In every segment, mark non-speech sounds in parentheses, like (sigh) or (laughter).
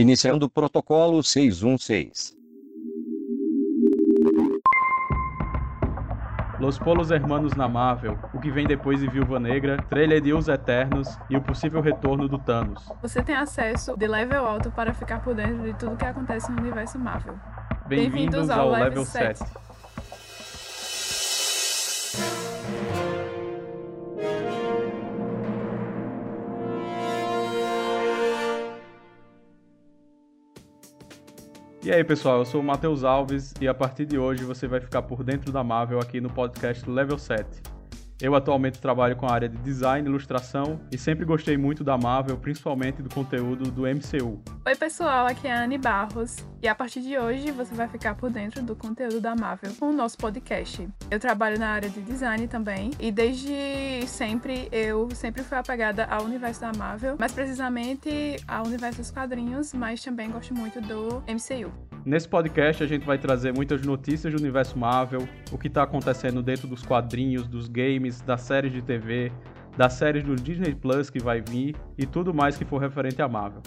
Iniciando o protocolo 616. Los Polos Hermanos na Marvel, o que vem depois de Viúva Negra, trailer de Os Eternos e o possível retorno do Thanos. Você tem acesso de level alto para ficar por dentro de tudo que acontece no universo Marvel. Bem-vindos ao, Level 7. 7. E aí, pessoal, eu sou o Matheus Alves e a partir de hoje você vai ficar por dentro da Marvel aqui no podcast Level 7. Eu atualmente trabalho com a área de design e ilustração e sempre gostei muito da Marvel, principalmente do conteúdo do MCU. Oi, pessoal, aqui é a Anne Barros e a partir de hoje você vai ficar por dentro do conteúdo da Marvel com o nosso podcast. Eu trabalho na área de design também e desde sempre eu sempre fui apegada ao universo da Marvel, mais precisamente ao universo dos quadrinhos, mas também gosto muito do MCU. Nesse podcast a gente vai trazer muitas notícias do universo Marvel, o que está acontecendo dentro dos quadrinhos, dos games, das séries de TV, das séries do Disney Plus que vai vir e tudo mais que for referente à Marvel.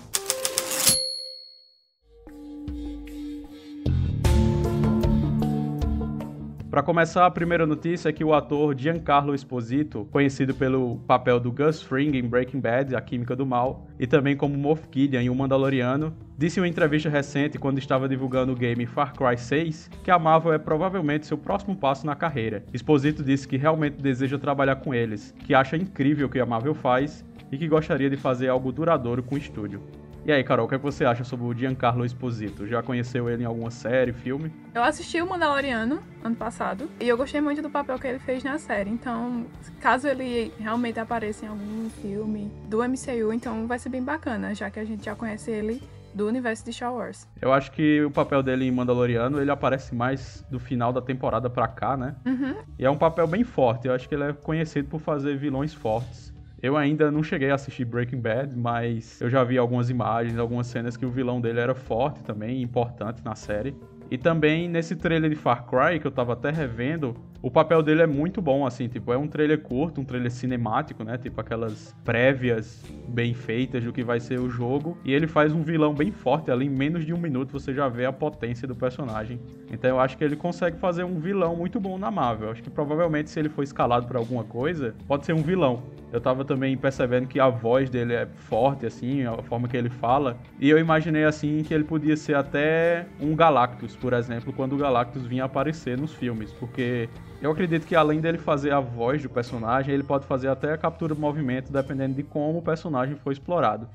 Para começar, a primeira notícia é que o ator Giancarlo Esposito, conhecido pelo papel do Gus Fring em Breaking Bad, A Química do Mal, e também como Moff Gideon em O Mandaloriano, disse em uma entrevista recente quando estava divulgando o game Far Cry 6 que a Marvel é provavelmente seu próximo passo na carreira. Esposito disse que realmente deseja trabalhar com eles, que acha incrível o que a Marvel faz e que gostaria de fazer algo duradouro com o estúdio. E aí, Carol, o que, é que você acha sobre o Giancarlo Esposito? Já conheceu ele em alguma série, filme? Eu assisti o Mandaloriano ano passado e eu gostei muito do papel que ele fez na série. Então, caso ele realmente apareça em algum filme do MCU, então vai ser bem bacana, já que a gente já conhece ele do universo de Star Wars. Eu acho que o papel dele em Mandaloriano, ele aparece mais do final da temporada pra cá, né? Uhum. E é um papel bem forte. Eu acho que ele é conhecido por fazer vilões fortes. Eu ainda não cheguei a assistir Breaking Bad, mas eu já vi algumas imagens, algumas cenas que o vilão dele era forte também, importante na série. E também nesse trailer de Far Cry, que eu tava até revendo, o papel dele é muito bom, assim, tipo, é um trailer curto, um trailer cinemático, né? Tipo aquelas prévias bem feitas do que vai ser o jogo. E ele faz um vilão bem forte, ali em menos de um minuto você já vê a potência do personagem. Então eu acho que ele consegue fazer um vilão muito bom na Marvel. Acho que provavelmente se ele for escalado para alguma coisa, pode ser um vilão. Eu tava também percebendo que a voz dele é forte, assim, a forma que ele fala. E eu imaginei, assim, que ele podia ser até um Galactus, por exemplo, quando o Galactus vinha aparecer nos filmes. Porque eu acredito que além dele fazer a voz do personagem, ele pode fazer até a captura do movimento, dependendo de como o personagem for explorado.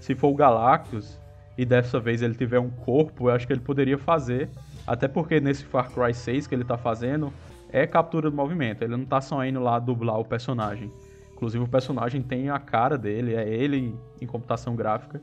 Se for o Galactus, e dessa vez ele tiver um corpo, eu acho que ele poderia fazer. Até porque nesse Far Cry 6 que ele tá fazendo, é captura do movimento. Ele não tá só indo lá dublar o personagem. Inclusive o personagem tem a cara dele, é ele em computação gráfica.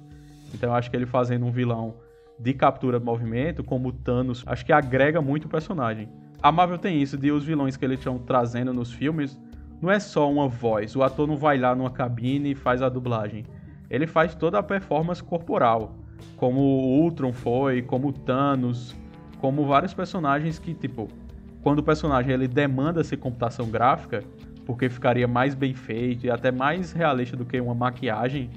Então eu acho que ele fazendo um vilão de captura do movimento, como o Thanos, acho que agrega muito o personagem. A Marvel tem isso, de os vilões que eles estão trazendo nos filmes, não é só uma voz. O ator não vai lá numa cabine e faz a dublagem. Ele faz toda a performance corporal. Como o Ultron foi, como o Thanos, como vários personagens que, tipo, quando o personagem ele demanda ser computação gráfica, porque ficaria mais bem feito e até mais realista do que uma maquiagem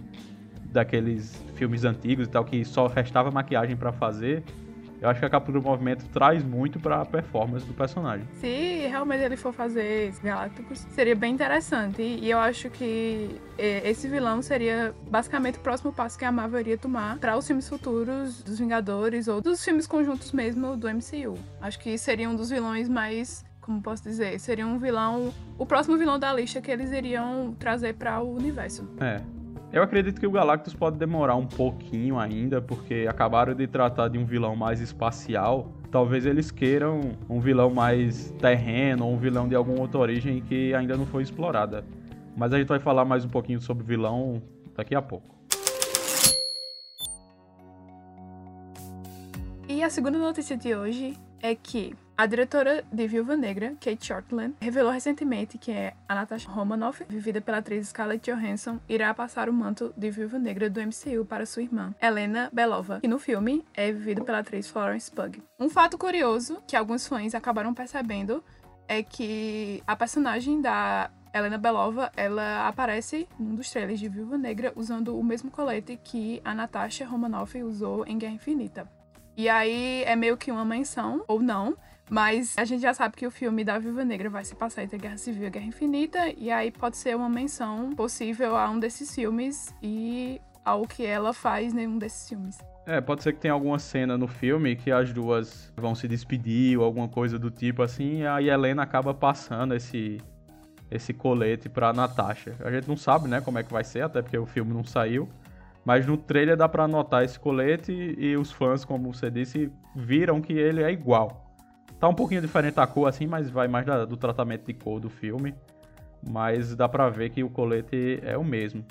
daqueles filmes antigos e tal, que só restava maquiagem para fazer, eu acho que a captura do movimento traz muito para a performance do personagem. Se realmente ele for fazer Galácticos, seria bem interessante. E eu acho que esse vilão seria basicamente o próximo passo que a Marvel iria tomar para os filmes futuros dos Vingadores ou dos filmes conjuntos mesmo do MCU. Acho que seria um dos vilões mais como posso dizer, seria um vilão, o próximo vilão da lista que eles iriam trazer para o universo. É, eu acredito que o Galactus pode demorar um pouquinho ainda, porque acabaram de tratar de um vilão mais espacial. Talvez eles queiram um vilão mais terreno, ou um vilão de alguma outra origem que ainda não foi explorada. Mas a gente vai falar mais um pouquinho sobre vilão daqui a pouco. E a segunda notícia de hoje é que a diretora de Viúva Negra, Kate Shortland, revelou recentemente que a Natasha Romanoff, vivida pela atriz Scarlett Johansson, irá passar o manto de Viúva Negra do MCU para sua irmã, Helena Belova, que no filme é vivida pela atriz Florence Pugh. Um fato curioso que alguns fãs acabaram percebendo é que a personagem da Helena Belova, ela aparece num dos trailers de Viúva Negra usando o mesmo colete que a Natasha Romanoff usou em Guerra Infinita. E aí é meio que uma menção, ou não, mas a gente já sabe que o filme da Viúva Negra vai se passar entre Guerra Civil e Guerra Infinita, e aí pode ser uma menção possível a um desses filmes e ao que ela faz em um desses filmes. É, pode ser que tenha alguma cena no filme que as duas vão se despedir ou alguma coisa do tipo assim, e a Helena acaba passando esse esse colete pra Natasha. A gente não sabe, né, como é que vai ser, até porque o filme não saiu. Mas no trailer dá pra notar esse colete e os fãs, como você disse, viram que ele é igual. Tá um pouquinho diferente a cor assim, mas vai mais da, do tratamento de cor do filme. Mas dá pra ver que o colete é o mesmo.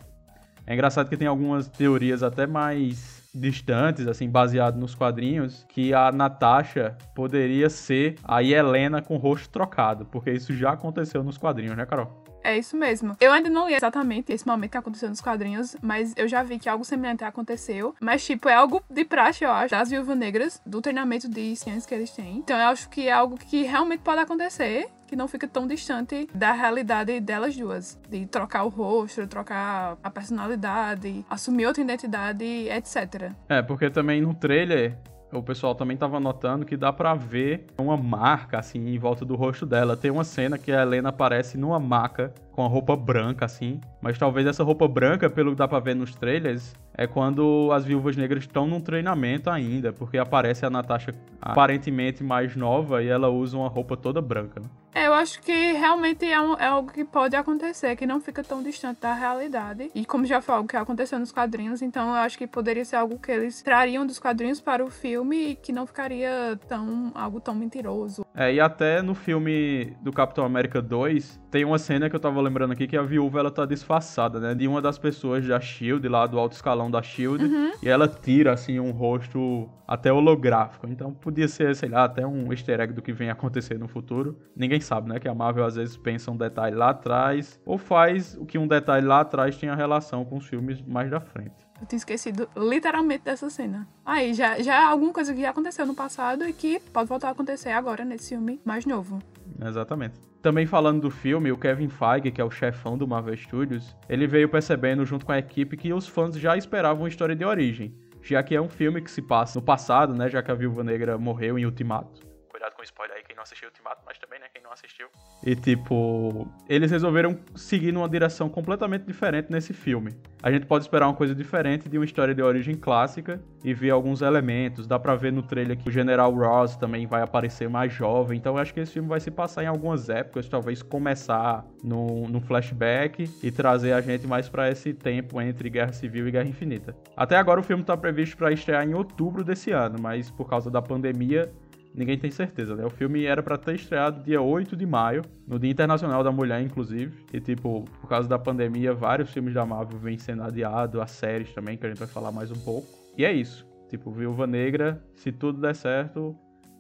É engraçado que tem algumas teorias até mais distantes, assim, baseado nos quadrinhos, que a Natasha poderia ser a Helena com o rosto trocado, porque isso já aconteceu nos quadrinhos, né, Carol? É isso mesmo. Eu ainda não li exatamente esse momento que aconteceu nos quadrinhos, mas eu já vi que algo semelhante aconteceu. Mas, tipo, é algo de praxe, eu acho, das viúvas negras, do treinamento de ciências que eles têm. Então, eu acho que é algo que realmente pode acontecer que não fica tão distante da realidade delas duas. De trocar o rosto, trocar a personalidade, assumir outra identidade, etc. É, porque também no trailer o pessoal também tava notando que dá para ver uma marca assim em volta do rosto dela. Tem uma cena que a Helena aparece numa maca com a roupa branca assim, mas talvez essa roupa branca, pelo que dá para ver nos trailers, é quando as viúvas negras estão num treinamento ainda, porque aparece a Natasha aparentemente mais nova e ela usa uma roupa toda branca. Né? É, eu acho que realmente é, um, é, algo que pode acontecer, que não fica tão distante da realidade. E como já foi algo que aconteceu nos quadrinhos, então eu acho que poderia ser algo que eles trariam dos quadrinhos para o filme e que não ficaria tão algo tão mentiroso. É, e até no filme do Capitão América 2, tem uma cena que eu tava lembrando aqui que a viúva ela tá disfarçada, né? De uma das pessoas da Shield, lá do alto escalão da Shield, uhum. e ela tira assim um rosto até holográfico. Então podia ser, sei lá, até um easter egg do que vem acontecer no futuro. Ninguém sabe, né? Que a Marvel às vezes pensa um detalhe lá atrás, ou faz o que um detalhe lá atrás tenha relação com os filmes mais da frente. Eu tinha esquecido literalmente dessa cena. Aí, já, já é alguma coisa que já aconteceu no passado e que pode voltar a acontecer agora nesse filme mais novo. Exatamente. Também falando do filme, o Kevin Feige, que é o chefão do Marvel Studios, ele veio percebendo junto com a equipe que os fãs já esperavam uma história de origem, já que é um filme que se passa no passado, né, já que a Viúva Negra morreu em Ultimato. Cuidado com o spoiler aí, quem não assistiu Ultimato, mas também, né, quem não assistiu. E, tipo, eles resolveram seguir numa direção completamente diferente nesse filme. A gente pode esperar uma coisa diferente de uma história de origem clássica e ver alguns elementos. Dá pra ver no trailer que o General Ross também vai aparecer mais jovem. Então, eu acho que esse filme vai se passar em algumas épocas, talvez começar no flashback e trazer a gente mais para esse tempo entre Guerra Civil e Guerra Infinita. Até agora, o filme tá previsto para estrear em outubro desse ano, mas por causa da pandemia ninguém tem certeza, né? O filme era para ter estreado dia 8 de maio, no Dia Internacional da Mulher, inclusive. E, tipo, por causa da pandemia, vários filmes da Marvel vêm sendo adiados, as séries também, que a gente vai falar mais um pouco. E é isso. Tipo, Viúva Negra, se tudo der certo,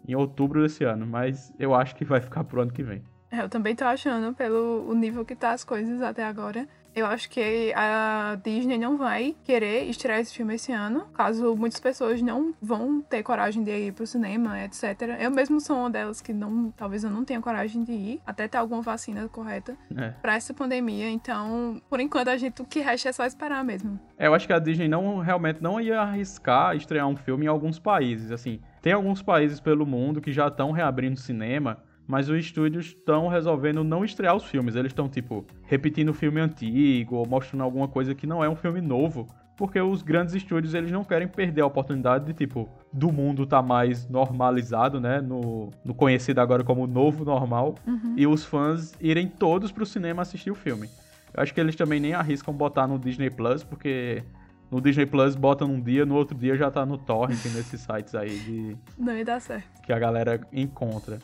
em outubro desse ano. Mas eu acho que vai ficar pro ano que vem. É, eu também tô achando, pelo nível que tá as coisas até agora, eu acho que a Disney não vai querer estrear esse filme esse ano, caso muitas pessoas não vão ter coragem de ir pro cinema, etc. Eu mesmo sou uma delas que não, talvez eu não tenha coragem de ir, até ter alguma vacina correta é. para essa pandemia. Então, por enquanto, a gente o que resta é só esperar mesmo. É, eu acho que a Disney não realmente não ia arriscar estrear um filme em alguns países, assim. Tem alguns países pelo mundo que já estão reabrindo cinema mas os estúdios estão resolvendo não estrear os filmes. Eles estão, tipo, repetindo o filme antigo ou mostrando alguma coisa que não é um filme novo. Porque os grandes estúdios, eles não querem perder a oportunidade de, tipo, do mundo tá mais normalizado, né? No, no conhecido agora como novo normal. Uhum. E os fãs irem todos pro cinema assistir o filme. Eu acho que eles também nem arriscam botar no Disney Plus, porque no Disney Plus bota num dia, no outro dia já tá no torrent (laughs) nesses sites aí de... Não ia dar certo. Que a galera encontra.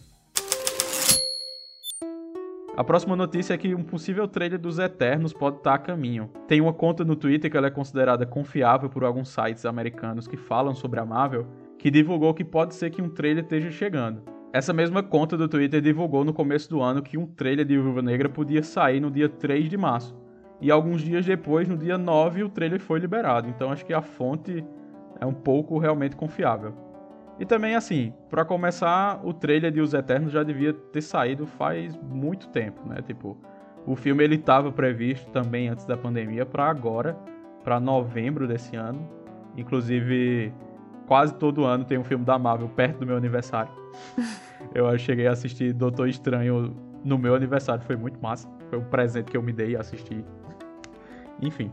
A próxima notícia é que um possível trailer dos Eternos pode estar a caminho. Tem uma conta no Twitter que é considerada confiável por alguns sites americanos que falam sobre a Marvel, que divulgou que pode ser que um trailer esteja chegando. Essa mesma conta do Twitter divulgou no começo do ano que um trailer de Viúva Negra podia sair no dia 3 de março. E alguns dias depois, no dia 9, o trailer foi liberado. Então acho que a fonte é um pouco realmente confiável. E também, assim, para começar, o trailer de Os Eternos já devia ter saído faz muito tempo, né? Tipo, O filme ele estava previsto também antes da pandemia para agora, para novembro desse ano. Inclusive, quase todo ano tem um filme da Marvel perto do meu aniversário. (laughs) eu cheguei a assistir Doutor Estranho no meu aniversário, foi muito massa. Foi um presente que eu me dei a assistir. Enfim.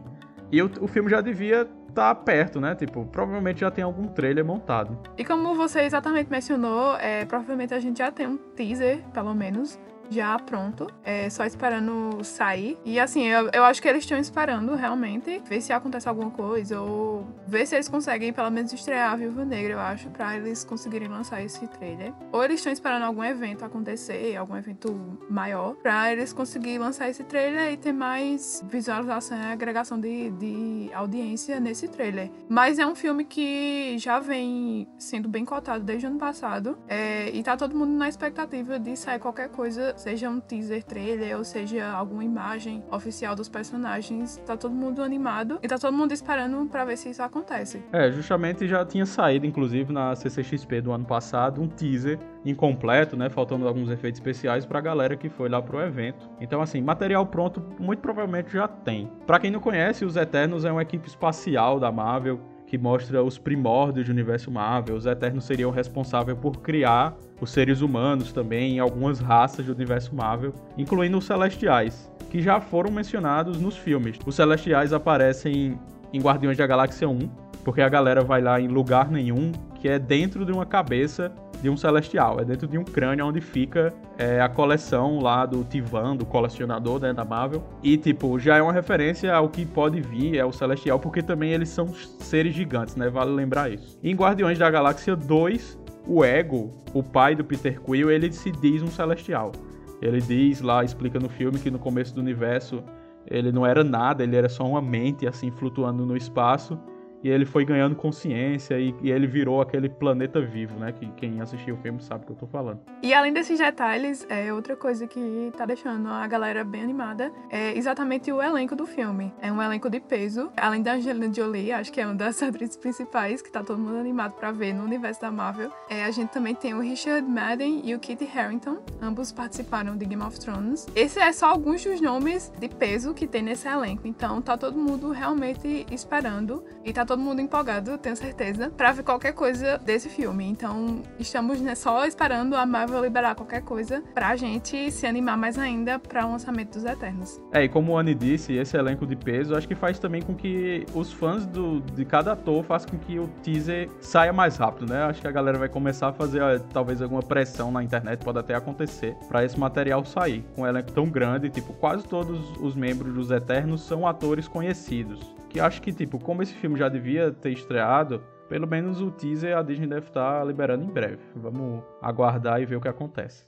E o, o filme já devia estar tá perto, né? Tipo, provavelmente já tem algum trailer montado. E como você exatamente mencionou, é, provavelmente a gente já tem um teaser, pelo menos, já pronto, é, só esperando sair. E assim, eu, eu acho que eles estão esperando realmente ver se acontece alguma coisa ou ver se eles conseguem pelo menos estrear a Viúva Negra, eu acho, para eles conseguirem lançar esse trailer. Ou eles estão esperando algum evento acontecer, algum evento maior, para eles conseguirem lançar esse trailer e ter mais visualização e agregação de, de audiência nesse trailer. Mas é um filme que já vem sendo bem cotado desde o ano passado é, e tá todo mundo na expectativa de sair qualquer coisa seja um teaser trailer ou seja alguma imagem oficial dos personagens, tá todo mundo animado e tá todo mundo esperando para ver se isso acontece. É, justamente já tinha saído, inclusive, na CCXP do ano passado, um teaser incompleto, né, faltando alguns efeitos especiais pra galera que foi lá pro evento. Então, assim, material pronto muito provavelmente já tem. Para quem não conhece, os Eternos é uma equipe espacial da Marvel que mostra os primórdios do universo Marvel. Os Eternos seriam responsáveis por criar os seres humanos também, algumas raças do universo Marvel, incluindo os Celestiais, que já foram mencionados nos filmes. Os Celestiais aparecem em Guardiões da Galáxia 1, porque a galera vai lá em lugar nenhum, que é dentro de uma cabeça de um celestial, é dentro de um crânio onde fica é, a coleção lá do Tivan, do colecionador né, da Marvel. E, tipo, já é uma referência ao que pode vir, é o celestial, porque também eles são seres gigantes, né? Vale lembrar isso. Em Guardiões da Galáxia 2, o Ego, o pai do Peter Quill, ele se diz um celestial. Ele diz lá, explica no filme que no começo do universo ele não era nada, ele era só uma mente assim flutuando no espaço e ele foi ganhando consciência e, e, ele virou aquele planeta vivo, né? Que quem assistiu o filme sabe o que eu tô falando. E além desses detalhes, é outra coisa que tá deixando a galera bem animada é exatamente o elenco do filme. É um elenco de peso. Além da Angelina Jolie, acho que é uma das (laughs) atrizes principais que tá todo mundo animado para ver no universo da Marvel. É, a gente também tem o Richard Madden e o Kit Harington. Ambos participaram de Game of Thrones. Esse é só alguns dos nomes de peso que tem nesse elenco. Então tá todo mundo realmente esperando e tá todo mundo empolgado, tenho certeza, para ver qualquer coisa desse filme. Então, estamos né, só esperando a Marvel liberar qualquer coisa pra gente se animar mais ainda para o lançamento dos Eternos. É, e como o Annie disse, esse elenco de peso acho que faz também com que os fãs do, de cada ator façam com que o teaser saia mais rápido, né? Acho que a galera vai começar a fazer ó, talvez alguma pressão na internet, pode até acontecer, para esse material sair. Com um elenco tão grande, tipo, quase todos os membros dos Eternos são atores conhecidos que acho que, tipo, como esse filme já devia ter estreado, pelo menos o teaser a Disney deve estar liberando em breve. Vamos aguardar e ver o que acontece.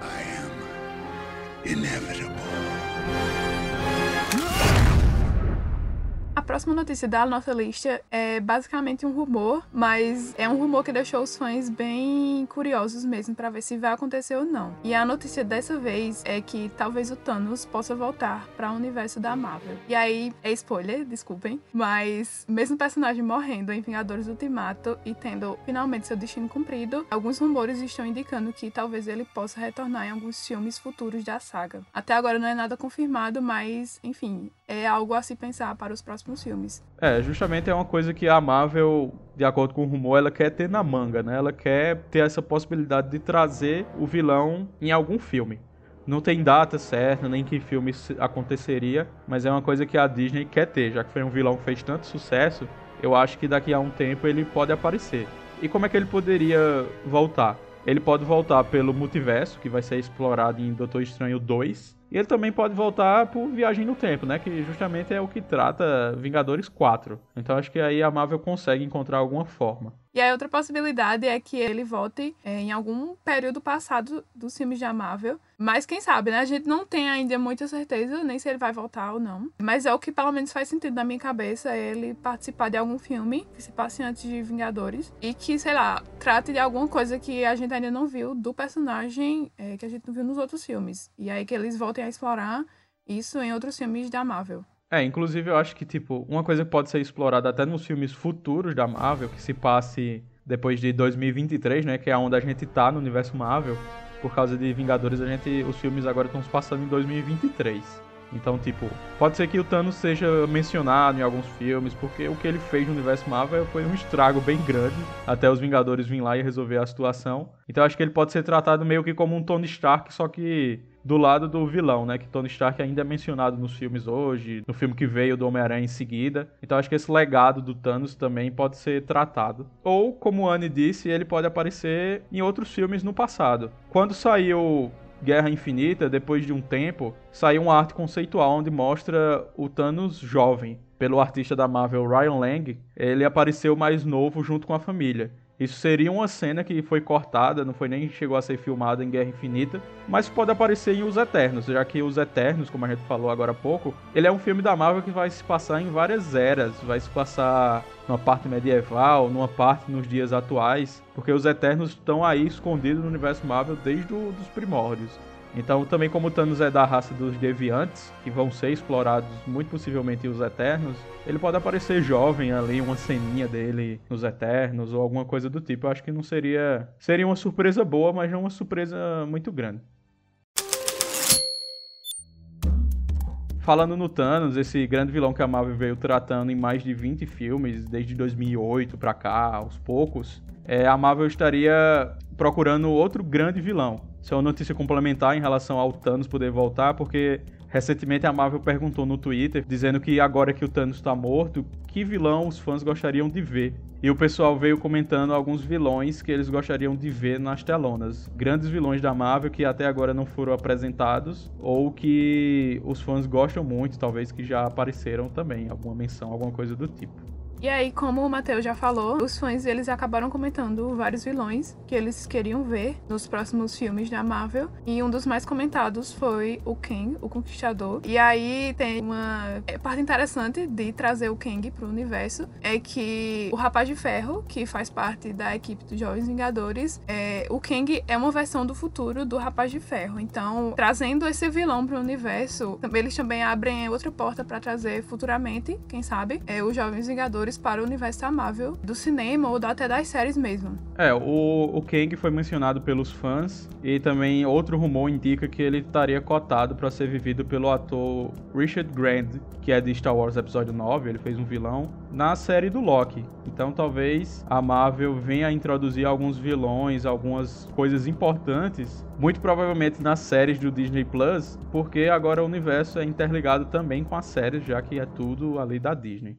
I am próxima notícia da nossa lista é basicamente um rumor, mas é um rumor que deixou os fãs bem curiosos mesmo para ver se vai acontecer ou não. E a notícia dessa vez é que talvez o Thanos possa voltar para o universo da Marvel. E aí é spoiler, desculpem, mas mesmo o personagem morrendo em Vingadores Ultimato e tendo finalmente seu destino cumprido, alguns rumores estão indicando que talvez ele possa retornar em alguns filmes futuros da saga. Até agora não é nada confirmado, mas enfim, é algo a se pensar para os próximos filmes. É, justamente é uma coisa que a Marvel, de acordo com o rumor, ela quer ter na manga, né? Ela quer ter essa possibilidade de trazer o vilão em algum filme. Não tem data certa, nem que filme aconteceria, mas é uma coisa que a Disney quer ter, já que foi um vilão que fez tanto sucesso, eu acho que daqui a um tempo ele pode aparecer. E como é que ele poderia voltar? Ele pode voltar pelo multiverso, que vai ser explorado em Doutor Estranho 2, e ele também pode voltar por Viagem no Tempo, né? Que justamente é o que trata Vingadores 4. Então acho que aí a Marvel consegue encontrar alguma forma. E a outra possibilidade é que ele volte é, em algum período passado dos filmes da Marvel. Mas quem sabe, né? A gente não tem ainda muita certeza nem se ele vai voltar ou não. Mas é o que pelo menos faz sentido na minha cabeça ele participar de algum filme que se passe antes de Vingadores. E que, sei lá, trate de alguma coisa que a gente ainda não viu do personagem é, que a gente não viu nos outros filmes. E aí que eles voltem a explorar isso em outros filmes da Marvel. É, inclusive eu acho que, tipo, uma coisa que pode ser explorada até nos filmes futuros da Marvel, que se passe depois de 2023, né, que é onde a gente tá no universo Marvel, por causa de Vingadores, a gente os filmes agora estão se passando em 2023. Então, tipo, pode ser que o Thanos seja mencionado em alguns filmes, porque o que ele fez no universo Marvel foi um estrago bem grande, até os Vingadores virem lá e resolver a situação. Então, acho que ele pode ser tratado meio que como um Tony Stark, só que do lado do vilão, né? Que Tony Stark ainda é mencionado nos filmes hoje, no filme que veio do Homem-Aranha em seguida. Então acho que esse legado do Thanos também pode ser tratado. Ou, como Anne disse, ele pode aparecer em outros filmes no passado. Quando saiu Guerra Infinita, depois de um tempo, saiu uma arte conceitual onde mostra o Thanos jovem. Pelo artista da Marvel Ryan Lang, ele apareceu mais novo junto com a família. Isso seria uma cena que foi cortada, não foi nem chegou a ser filmada em Guerra Infinita, mas pode aparecer em Os Eternos, já que Os Eternos, como a gente falou agora há pouco, ele é um filme da Marvel que vai se passar em várias eras, vai se passar numa parte medieval, numa parte nos dias atuais, porque os Eternos estão aí escondidos no universo Marvel desde os primórdios. Então, também como Thanos é da raça dos Deviantes, que vão ser explorados muito possivelmente os Eternos, ele pode aparecer jovem ali, uma ceninha dele nos Eternos ou alguma coisa do tipo. Eu acho que não seria. Seria uma surpresa boa, mas não uma surpresa muito grande. Falando no Thanos, esse grande vilão que a Marvel veio tratando em mais de 20 filmes, desde 2008 pra cá, aos poucos, é, a Marvel estaria procurando outro grande vilão. É uma notícia complementar em relação ao Thanos poder voltar, porque recentemente a Marvel perguntou no Twitter, dizendo que agora que o Thanos está morto, que vilão os fãs gostariam de ver. E o pessoal veio comentando alguns vilões que eles gostariam de ver nas telonas. Grandes vilões da Marvel que até agora não foram apresentados, ou que os fãs gostam muito, talvez que já apareceram também, alguma menção, alguma coisa do tipo. E aí, como o Matheus já falou, os fãs eles acabaram comentando vários vilões que eles queriam ver nos próximos filmes da Marvel. E um dos mais comentados foi o Kang, o Conquistador. E aí tem uma parte interessante de trazer o Kang pro universo é que o Rapaz de Ferro, que faz parte da equipe dos Jovens Vingadores, é, o Kang é uma versão do futuro do Rapaz de Ferro. Então, trazendo esse vilão pro universo, eles também abrem outra porta para trazer futuramente, quem sabe, é, os Jovens Vingadores para o universo amável do cinema ou até das séries mesmo. É, o, o Kang foi mencionado pelos fãs e também outro rumor indica que ele estaria cotado para ser vivido pelo ator Richard Grant, que é de Star Wars Episódio 9, ele fez um vilão, na série do Loki. Então talvez a Marvel venha a introduzir alguns vilões, algumas coisas importantes, muito provavelmente nas séries do Disney Plus, porque agora o universo é interligado também com as séries, já que é tudo ali da Disney.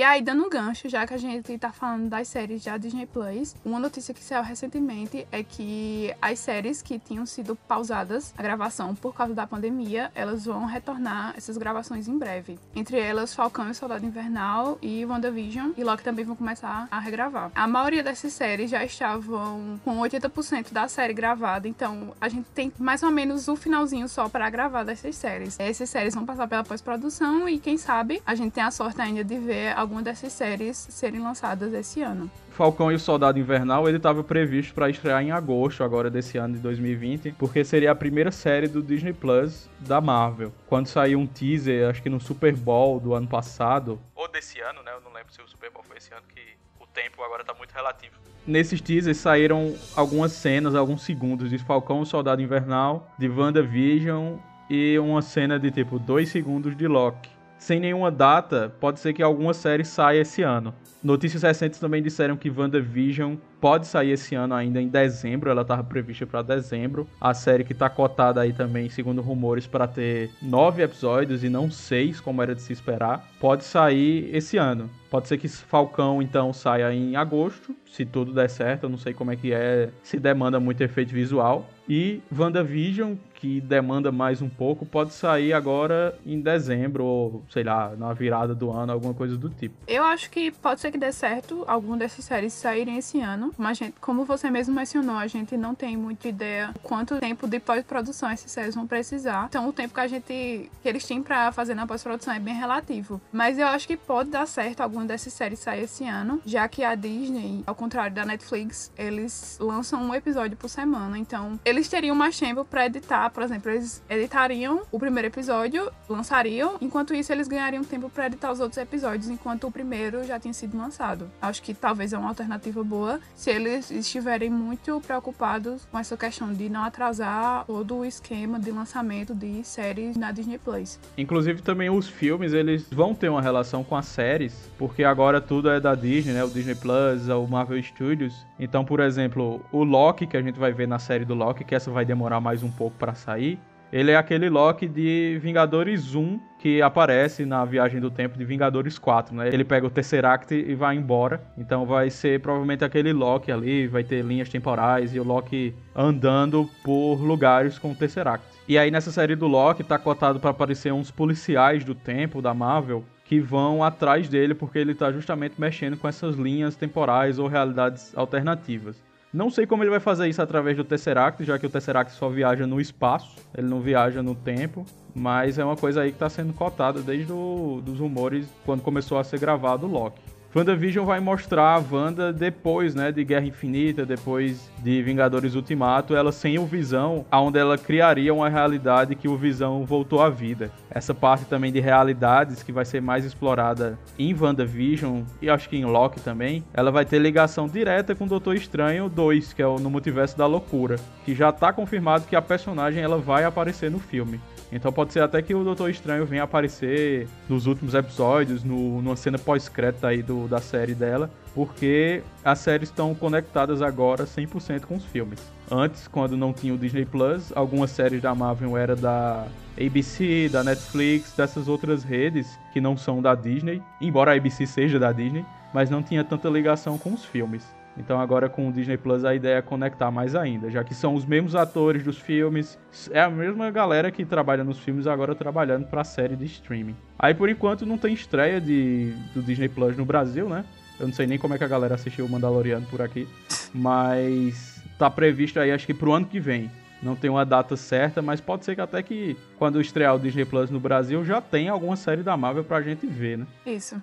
E aí, dando um gancho, já que a gente tá falando das séries da Disney Plus, uma notícia que saiu recentemente é que as séries que tinham sido pausadas a gravação por causa da pandemia, elas vão retornar essas gravações em breve. Entre elas, Falcão e Soldado Invernal e WandaVision e Loki também vão começar a regravar. A maioria dessas séries já estavam com 80% da série gravada, então a gente tem mais ou menos o finalzinho só para gravar dessas séries. Essas séries vão passar pela pós-produção e quem sabe a gente tem a sorte ainda de ver alguma dessas séries serem lançadas esse ano. Falcão e o Soldado Invernal, ele estava previsto para estrear em agosto agora desse ano de 2020, porque seria a primeira série do Disney Plus da Marvel. Quando saiu um teaser, acho que no Super Bowl do ano passado, ou desse ano, né? Eu não lembro se o Super Bowl foi esse ano que o tempo agora tá muito relativo. Nesses teasers saíram algumas cenas, alguns segundos de Falcão e o Soldado Invernal, de WandaVision e uma cena de tipo dois segundos de Loki sem nenhuma data, pode ser que alguma série saia esse ano. Notícias recentes também disseram que WandaVision pode sair esse ano ainda em dezembro, ela estava prevista para dezembro. A série que está cotada aí também, segundo rumores, para ter nove episódios e não seis, como era de se esperar, pode sair esse ano. Pode ser que Falcão então saia em agosto, se tudo der certo. Eu não sei como é que é, se demanda muito efeito visual. E WandaVision, que demanda mais um pouco, pode sair agora em dezembro, ou sei lá, na virada do ano, alguma coisa do tipo. Eu acho que pode ser que dê certo algum dessas séries saírem esse ano, mas gente, como você mesmo mencionou, a gente não tem muita ideia quanto tempo de pós-produção essas séries vão precisar. Então o tempo que a gente que eles têm para fazer na pós-produção é bem relativo. Mas eu acho que pode dar certo alguma dessas séries sair esse ano, já que a Disney, ao contrário da Netflix, eles lançam um episódio por semana. Então, eles teriam mais tempo para editar por exemplo, eles editariam o primeiro episódio, lançariam, enquanto isso eles ganhariam tempo para editar os outros episódios, enquanto o primeiro já tinha sido lançado. Acho que talvez é uma alternativa boa se eles estiverem muito preocupados com essa questão de não atrasar todo o esquema de lançamento de séries na Disney Plus. Inclusive também os filmes, eles vão ter uma relação com as séries, porque agora tudo é da Disney, né? O Disney Plus, o Marvel Studios. Então, por exemplo, o Loki que a gente vai ver na série do Loki, que essa vai demorar mais um pouco para sair, ele é aquele Loki de Vingadores 1 que aparece na viagem do tempo de Vingadores 4, né? Ele pega o Tesseract e vai embora. Então vai ser provavelmente aquele Loki ali, vai ter linhas temporais e o Loki andando por lugares com o Tesseract. E aí nessa série do Loki tá cotado para aparecer uns policiais do tempo da Marvel que vão atrás dele porque ele tá justamente mexendo com essas linhas temporais ou realidades alternativas. Não sei como ele vai fazer isso através do Tesseract, já que o Tesseract só viaja no espaço, ele não viaja no tempo, mas é uma coisa aí que está sendo cotada desde os rumores quando começou a ser gravado o Loki. WandaVision vai mostrar a Wanda depois, né, de Guerra Infinita, depois de Vingadores Ultimato, ela sem o Visão, aonde ela criaria uma realidade que o Visão voltou à vida. Essa parte também de realidades que vai ser mais explorada em WandaVision e acho que em Loki também, ela vai ter ligação direta com Doutor Estranho 2, que é o no Multiverso da Loucura, que já está confirmado que a personagem ela vai aparecer no filme. Então pode ser até que o Doutor Estranho venha aparecer nos últimos episódios, no, numa cena pós-crédito aí do, da série dela, porque as séries estão conectadas agora 100% com os filmes. Antes, quando não tinha o Disney Plus, algumas séries da Marvel era da ABC, da Netflix, dessas outras redes que não são da Disney, embora a ABC seja da Disney, mas não tinha tanta ligação com os filmes. Então agora com o Disney Plus a ideia é conectar mais ainda, já que são os mesmos atores dos filmes, é a mesma galera que trabalha nos filmes agora trabalhando para a série de streaming. Aí por enquanto não tem estreia de, do Disney Plus no Brasil, né? Eu não sei nem como é que a galera assistiu o Mandaloriano por aqui, mas tá previsto aí acho que pro ano que vem. Não tem uma data certa, mas pode ser que até que quando estrear o Disney Plus no Brasil já tenha alguma série da Marvel pra gente ver, né? Isso.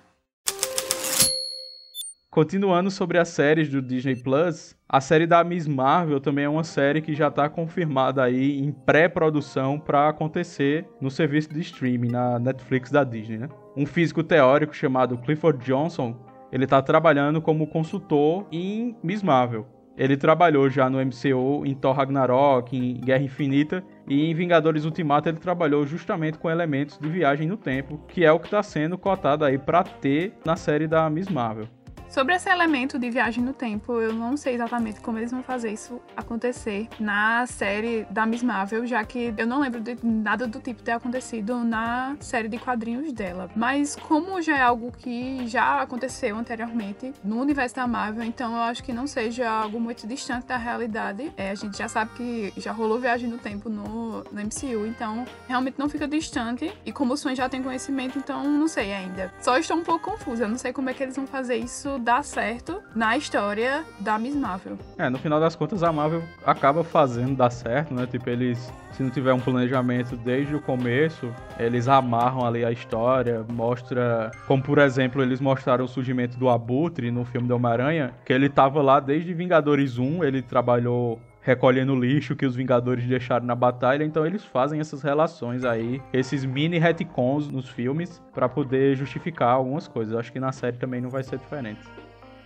Continuando sobre as séries do Disney Plus, a série da Miss Marvel também é uma série que já está confirmada aí em pré-produção para acontecer no serviço de streaming na Netflix da Disney, né? Um físico teórico chamado Clifford Johnson, ele está trabalhando como consultor em Miss Marvel. Ele trabalhou já no MCU, em Thor Ragnarok, em Guerra Infinita e em Vingadores Ultimato ele trabalhou justamente com elementos de viagem no tempo, que é o que está sendo cotado aí para ter na série da Miss Marvel. Sobre esse elemento de viagem no tempo, eu não sei exatamente como eles vão fazer isso acontecer na série da Miss Marvel, já que eu não lembro de nada do tipo ter acontecido na série de quadrinhos dela. Mas como já é algo que já aconteceu anteriormente no universo da Marvel, então eu acho que não seja algo muito distante da realidade. É, a gente já sabe que já rolou viagem no tempo no, no MCU, então realmente não fica distante. E como os fãs já têm conhecimento, então não sei ainda. Só estou um pouco confusa, não sei como é que eles vão fazer isso dar certo na história da Miss Marvel. É, no final das contas a Marvel acaba fazendo dar certo, né? Tipo, eles se não tiver um planejamento desde o começo, eles amarram ali a história, mostra, como por exemplo, eles mostraram o surgimento do Abutre no filme do Homem-Aranha, que ele tava lá desde Vingadores 1, ele trabalhou recolhendo lixo que os Vingadores deixaram na batalha, então eles fazem essas relações aí, esses mini retcons nos filmes para poder justificar algumas coisas. acho que na série também não vai ser diferente.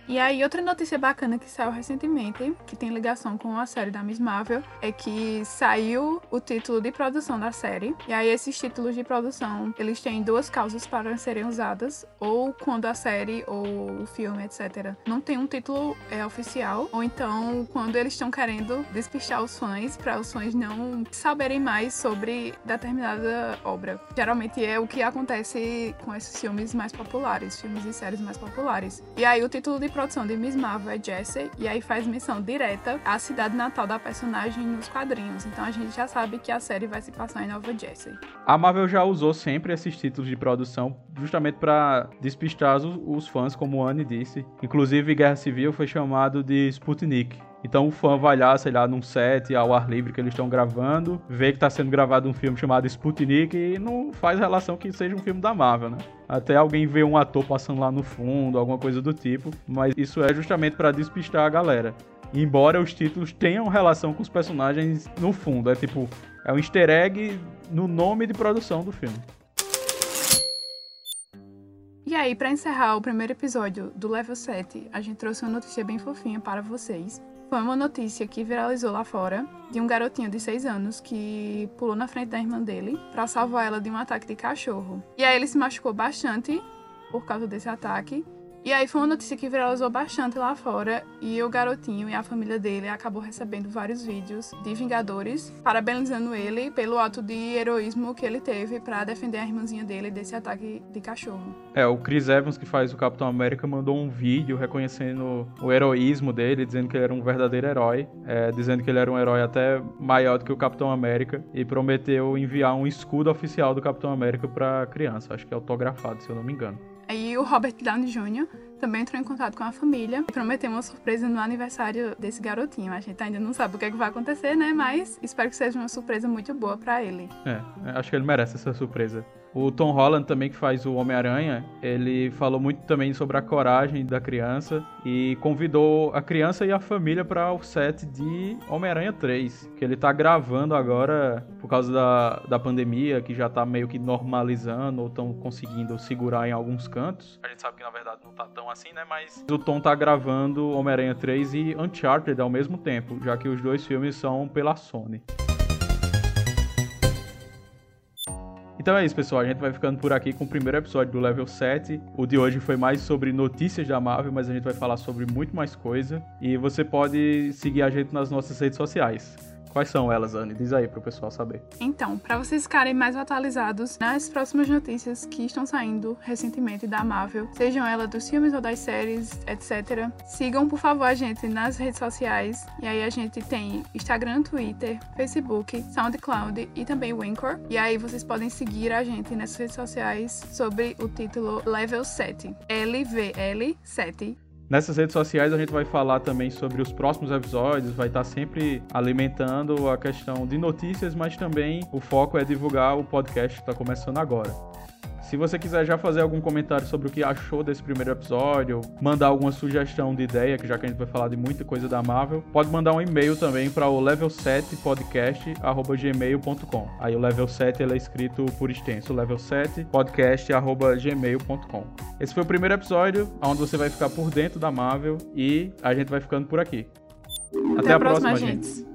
E aí, outra notícia bacana que saiu recentemente, que tem ligação com a série da Miss Marvel, é que saiu o título de produção da série. E aí, esses títulos de produção, eles têm duas causas para serem usadas, ou quando a série ou o filme, etc., não tem um título é, oficial, ou então quando eles estão querendo despistar os fãs, para os fãs não saberem mais sobre determinada obra. Geralmente é o que acontece com esses filmes mais populares, filmes e séries mais populares. E aí, o título de produção de Miss Marvel é Jessie, e aí faz menção direta à cidade natal da personagem nos quadrinhos. Então a gente já sabe que a série vai se passar em Nova Jessie. A Marvel já usou sempre esses títulos de produção justamente para despistar os, os fãs, como Anne disse. Inclusive, Guerra Civil foi chamado de Sputnik, então o fã vai lá, sei lá, num set ao ar livre que eles estão gravando, vê que está sendo gravado um filme chamado Sputnik e não faz relação que seja um filme da Marvel, né? Até alguém vê um ator passando lá no fundo, alguma coisa do tipo, mas isso é justamente para despistar a galera. embora os títulos tenham relação com os personagens no fundo. É tipo, é um easter egg no nome de produção do filme. E aí, para encerrar o primeiro episódio do Level 7, a gente trouxe uma notícia bem fofinha para vocês. Foi uma notícia que viralizou lá fora de um garotinho de 6 anos que pulou na frente da irmã dele para salvar ela de um ataque de cachorro. E aí ele se machucou bastante por causa desse ataque e aí foi uma notícia que viralizou bastante lá fora e o garotinho e a família dele acabou recebendo vários vídeos de Vingadores parabenizando ele pelo ato de heroísmo que ele teve para defender a irmãzinha dele desse ataque de cachorro. É, o Chris Evans que faz o Capitão América mandou um vídeo reconhecendo o heroísmo dele, dizendo que ele era um verdadeiro herói, é, dizendo que ele era um herói até maior do que o Capitão América e prometeu enviar um escudo oficial do Capitão América para criança, acho que é autografado, se eu não me engano. Aí o Robert Downey Jr. também entrou em contato com a família e prometeu uma surpresa no aniversário desse garotinho. A gente ainda não sabe o que, é que vai acontecer, né? Mas espero que seja uma surpresa muito boa para ele. É, acho que ele merece essa surpresa. O Tom Holland também, que faz o Homem-Aranha, ele falou muito também sobre a coragem da criança e convidou a criança e a família para o set de Homem-Aranha 3, que ele tá gravando agora por causa da, da pandemia, que já tá meio que normalizando ou estão conseguindo segurar em alguns cantos. A gente sabe que na verdade não tá tão assim, né? Mas o Tom tá gravando Homem-Aranha 3 e Uncharted ao mesmo tempo, já que os dois filmes são pela Sony. Então é isso, pessoal. A gente vai ficando por aqui com o primeiro episódio do Level 7. O de hoje foi mais sobre notícias da Marvel, mas a gente vai falar sobre muito mais coisa. E você pode seguir a gente nas nossas redes sociais. Quais são elas, Anne? Diz aí para o pessoal saber. Então, para vocês ficarem mais atualizados nas próximas notícias que estão saindo recentemente da Marvel, sejam elas dos filmes ou das séries, etc., sigam, por favor, a gente nas redes sociais. E aí a gente tem Instagram, Twitter, Facebook, SoundCloud e também o Anchor. E aí vocês podem seguir a gente nessas redes sociais sobre o título Level 7. LVL 7 Nessas redes sociais a gente vai falar também sobre os próximos episódios, vai estar sempre alimentando a questão de notícias, mas também o foco é divulgar o podcast que está começando agora. Se você quiser já fazer algum comentário sobre o que achou desse primeiro episódio, mandar alguma sugestão de ideia, que já que a gente vai falar de muita coisa da Marvel, pode mandar um e-mail também para o level7podcast@gmail.com. Aí o level 7 ele é escrito por extenso, level7podcast@gmail.com. Esse foi o primeiro episódio onde você vai ficar por dentro da Marvel e a gente vai ficando por aqui. Até, Até a próxima, próxima gente. gente.